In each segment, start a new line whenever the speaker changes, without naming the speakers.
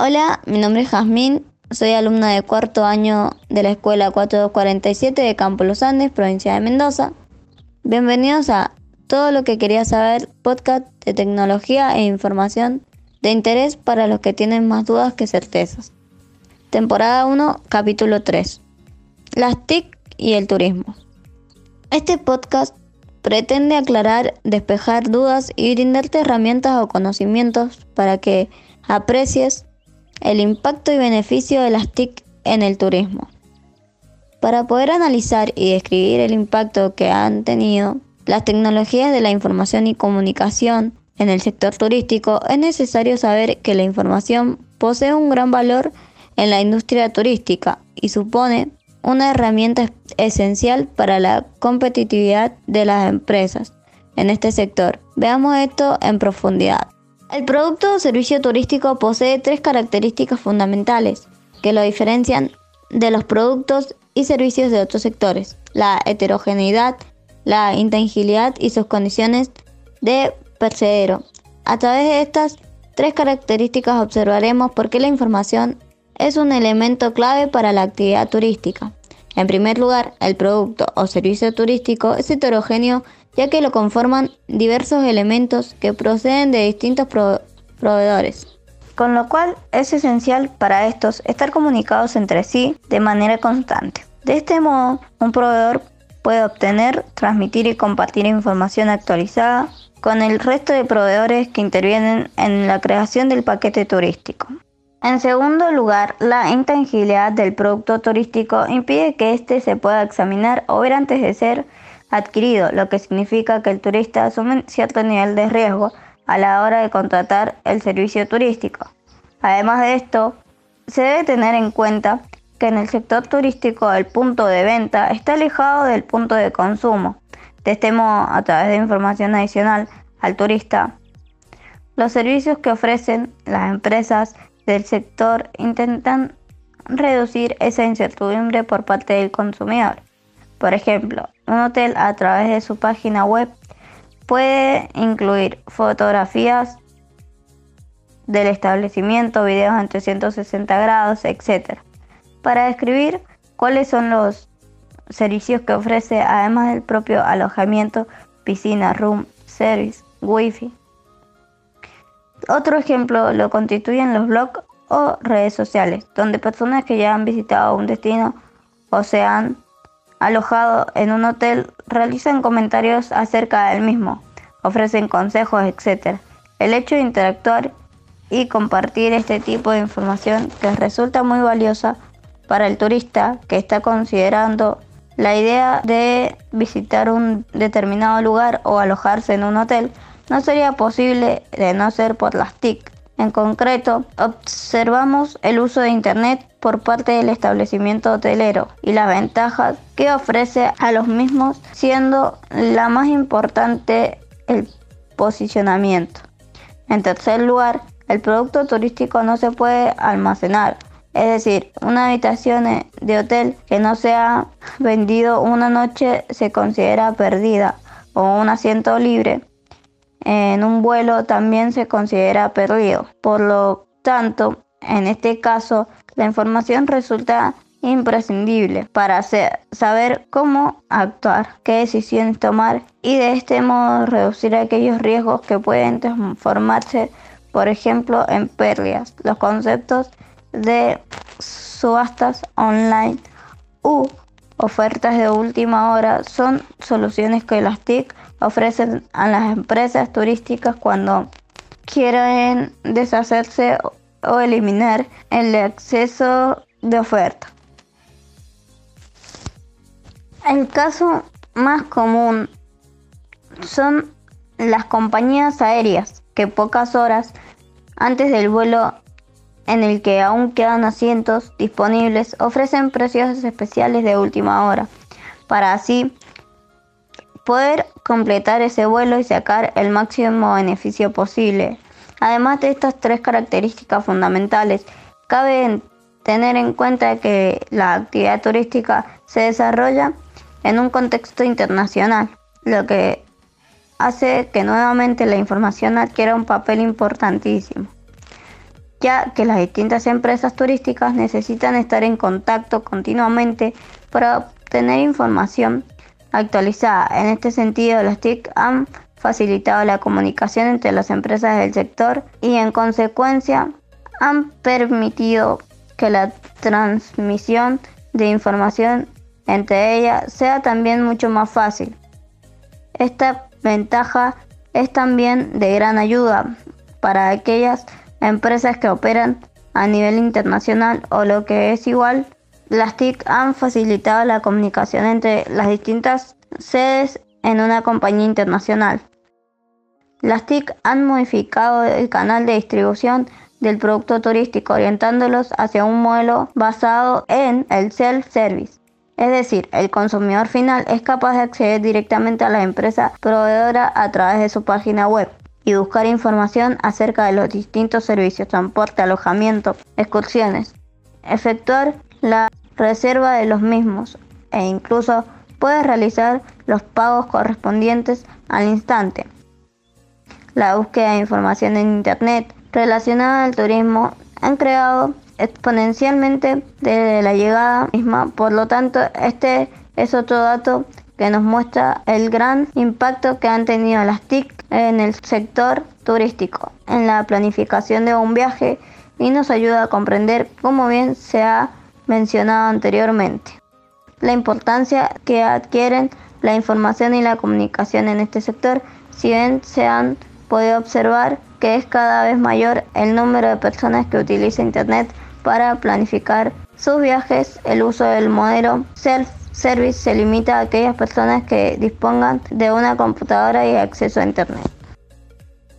Hola, mi nombre es Jazmín, soy alumna de cuarto año de la Escuela 4247 de Campo Los Andes, provincia de Mendoza. Bienvenidos a Todo lo que quería saber, podcast de tecnología e información de interés para los que tienen más dudas que certezas. Temporada 1, capítulo 3. Las TIC y el turismo. Este podcast pretende aclarar, despejar dudas y brindarte herramientas o conocimientos para que aprecies el impacto y beneficio de las TIC en el turismo. Para poder analizar y describir el impacto que han tenido las tecnologías de la información y comunicación en el sector turístico, es necesario saber que la información posee un gran valor en la industria turística y supone una herramienta esencial para la competitividad de las empresas en este sector. Veamos esto en profundidad. El producto o servicio turístico posee tres características fundamentales que lo diferencian de los productos y servicios de otros sectores. La heterogeneidad, la intangibilidad y sus condiciones de percedero. A través de estas tres características observaremos por qué la información es un elemento clave para la actividad turística. En primer lugar, el producto o servicio turístico es heterogéneo ya que lo conforman diversos elementos que proceden de distintos proveedores, con lo cual es esencial para estos estar comunicados entre sí de manera constante. De este modo, un proveedor puede obtener, transmitir y compartir información actualizada con el resto de proveedores que intervienen en la creación del paquete turístico. En segundo lugar, la intangibilidad del producto turístico impide que éste se pueda examinar o ver antes de ser adquirido, lo que significa que el turista asume cierto nivel de riesgo a la hora de contratar el servicio turístico. Además de esto, se debe tener en cuenta que en el sector turístico el punto de venta está alejado del punto de consumo. De este modo, a través de información adicional al turista, los servicios que ofrecen las empresas del sector intentan reducir esa incertidumbre por parte del consumidor. Por ejemplo, un hotel a través de su página web puede incluir fotografías del establecimiento, videos en 360 grados, etc. Para describir cuáles son los servicios que ofrece, además del propio alojamiento, piscina, room, service, wifi. Otro ejemplo lo constituyen los blogs o redes sociales, donde personas que ya han visitado un destino o se han alojado en un hotel realizan comentarios acerca del mismo, ofrecen consejos, etc. El hecho de interactuar y compartir este tipo de información que resulta muy valiosa para el turista que está considerando la idea de visitar un determinado lugar o alojarse en un hotel no sería posible de no ser por las TIC. En concreto, observamos el uso de Internet por parte del establecimiento hotelero y las ventajas que ofrece a los mismos, siendo la más importante el posicionamiento. En tercer lugar, el producto turístico no se puede almacenar, es decir, una habitación de hotel que no sea vendido una noche se considera perdida o un asiento libre en un vuelo también se considera perdido. Por lo tanto, en este caso, la información resulta imprescindible para saber cómo actuar, qué decisiones tomar y de este modo reducir aquellos riesgos que pueden transformarse, por ejemplo, en pérdidas. Los conceptos de subastas online u ofertas de última hora son soluciones que las TIC ofrecen a las empresas turísticas cuando quieren deshacerse o eliminar el exceso de oferta. El caso más común son las compañías aéreas que pocas horas antes del vuelo en el que aún quedan asientos disponibles ofrecen precios especiales de última hora para así poder completar ese vuelo y sacar el máximo beneficio posible. Además de estas tres características fundamentales, cabe tener en cuenta que la actividad turística se desarrolla en un contexto internacional, lo que hace que nuevamente la información adquiera un papel importantísimo. ya que las distintas empresas turísticas necesitan estar en contacto continuamente para obtener información actualizada. En este sentido, las TIC han facilitado la comunicación entre las empresas del sector y en consecuencia han permitido que la transmisión de información entre ellas sea también mucho más fácil. Esta ventaja es también de gran ayuda para aquellas empresas que operan a nivel internacional o lo que es igual, las TIC han facilitado la comunicación entre las distintas sedes en una compañía internacional. Las TIC han modificado el canal de distribución del producto turístico orientándolos hacia un modelo basado en el self-service. Es decir, el consumidor final es capaz de acceder directamente a la empresa proveedora a través de su página web y buscar información acerca de los distintos servicios, transporte, alojamiento, excursiones, efectuar la reserva de los mismos e incluso puede realizar los pagos correspondientes al instante. La búsqueda de información en Internet relacionada al turismo han creado exponencialmente desde la llegada misma. Por lo tanto, este es otro dato que nos muestra el gran impacto que han tenido las TIC en el sector turístico, en la planificación de un viaje y nos ayuda a comprender, como bien se ha mencionado anteriormente, la importancia que adquieren la información y la comunicación en este sector, si bien se han podido observar que es cada vez mayor el número de personas que utilizan Internet para planificar sus viajes, el uso del modelo self-service se limita a aquellas personas que dispongan de una computadora y acceso a Internet.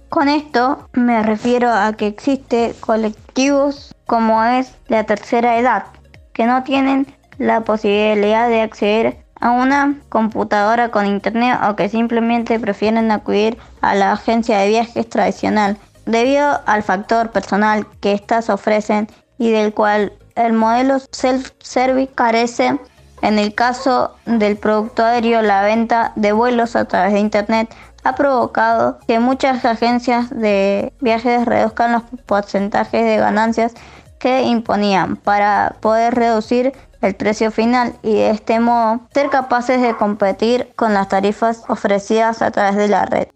Con esto me refiero a que existen colectivos como es la tercera edad, que no tienen la posibilidad de acceder a una computadora con internet o que simplemente prefieren acudir a la agencia de viajes tradicional debido al factor personal que éstas ofrecen y del cual el modelo self-service carece. En el caso del producto aéreo, la venta de vuelos a través de Internet ha provocado que muchas agencias de viajes reduzcan los porcentajes de ganancias que imponían para poder reducir el precio final y de este modo ser capaces de competir con las tarifas ofrecidas a través de la red.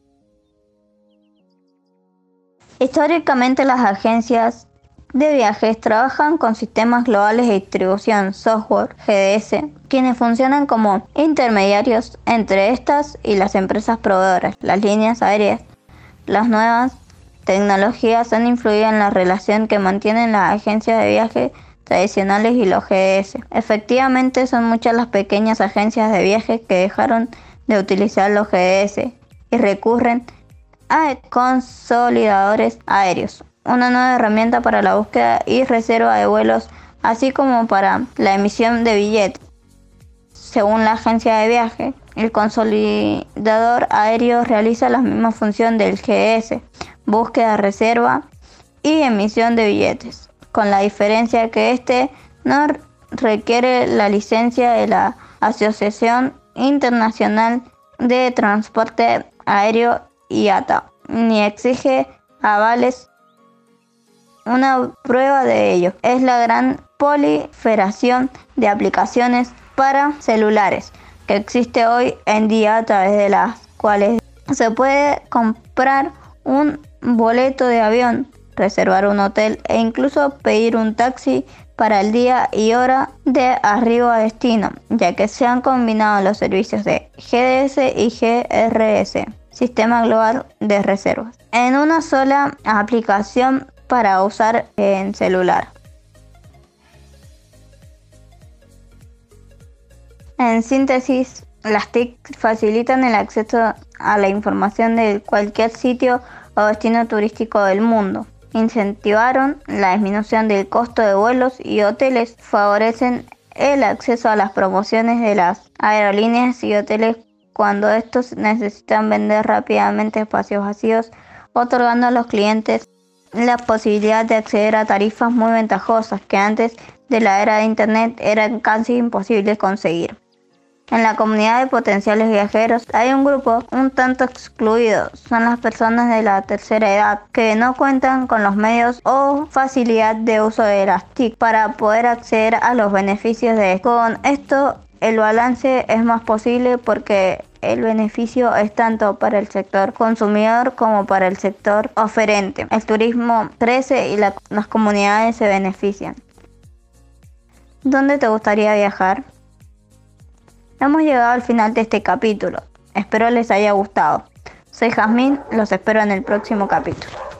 Históricamente las agencias de viajes trabajan con sistemas globales de distribución, software, GDS, quienes funcionan como intermediarios entre estas y las empresas proveedoras, las líneas aéreas. Las nuevas tecnologías han influido en la relación que mantienen las agencias de viaje tradicionales y los GDS. Efectivamente, son muchas las pequeñas agencias de viajes que dejaron de utilizar los GDS y recurren a consolidadores aéreos una nueva herramienta para la búsqueda y reserva de vuelos, así como para la emisión de billetes. Según la agencia de viaje, el consolidador aéreo realiza la misma función del GS, búsqueda, reserva y emisión de billetes, con la diferencia que este no requiere la licencia de la Asociación Internacional de Transporte Aéreo IATA, ni exige avales. Una prueba de ello es la gran proliferación de aplicaciones para celulares que existe hoy en día a través de las cuales se puede comprar un boleto de avión, reservar un hotel e incluso pedir un taxi para el día y hora de arribo a destino, ya que se han combinado los servicios de GDS y GRS, Sistema Global de Reservas, en una sola aplicación para usar en celular. En síntesis, las TIC facilitan el acceso a la información de cualquier sitio o destino turístico del mundo. Incentivaron la disminución del costo de vuelos y hoteles, favorecen el acceso a las promociones de las aerolíneas y hoteles cuando estos necesitan vender rápidamente espacios vacíos, otorgando a los clientes la posibilidad de acceder a tarifas muy ventajosas que antes de la era de Internet eran casi imposibles conseguir. En la comunidad de potenciales viajeros hay un grupo un tanto excluido. Son las personas de la tercera edad que no cuentan con los medios o facilidad de uso de las TIC para poder acceder a los beneficios de Con esto el balance es más posible porque el beneficio es tanto para el sector consumidor como para el sector oferente. El turismo crece y las comunidades se benefician. ¿Dónde te gustaría viajar? Hemos llegado al final de este capítulo. Espero les haya gustado. Soy Jazmín, los espero en el próximo capítulo.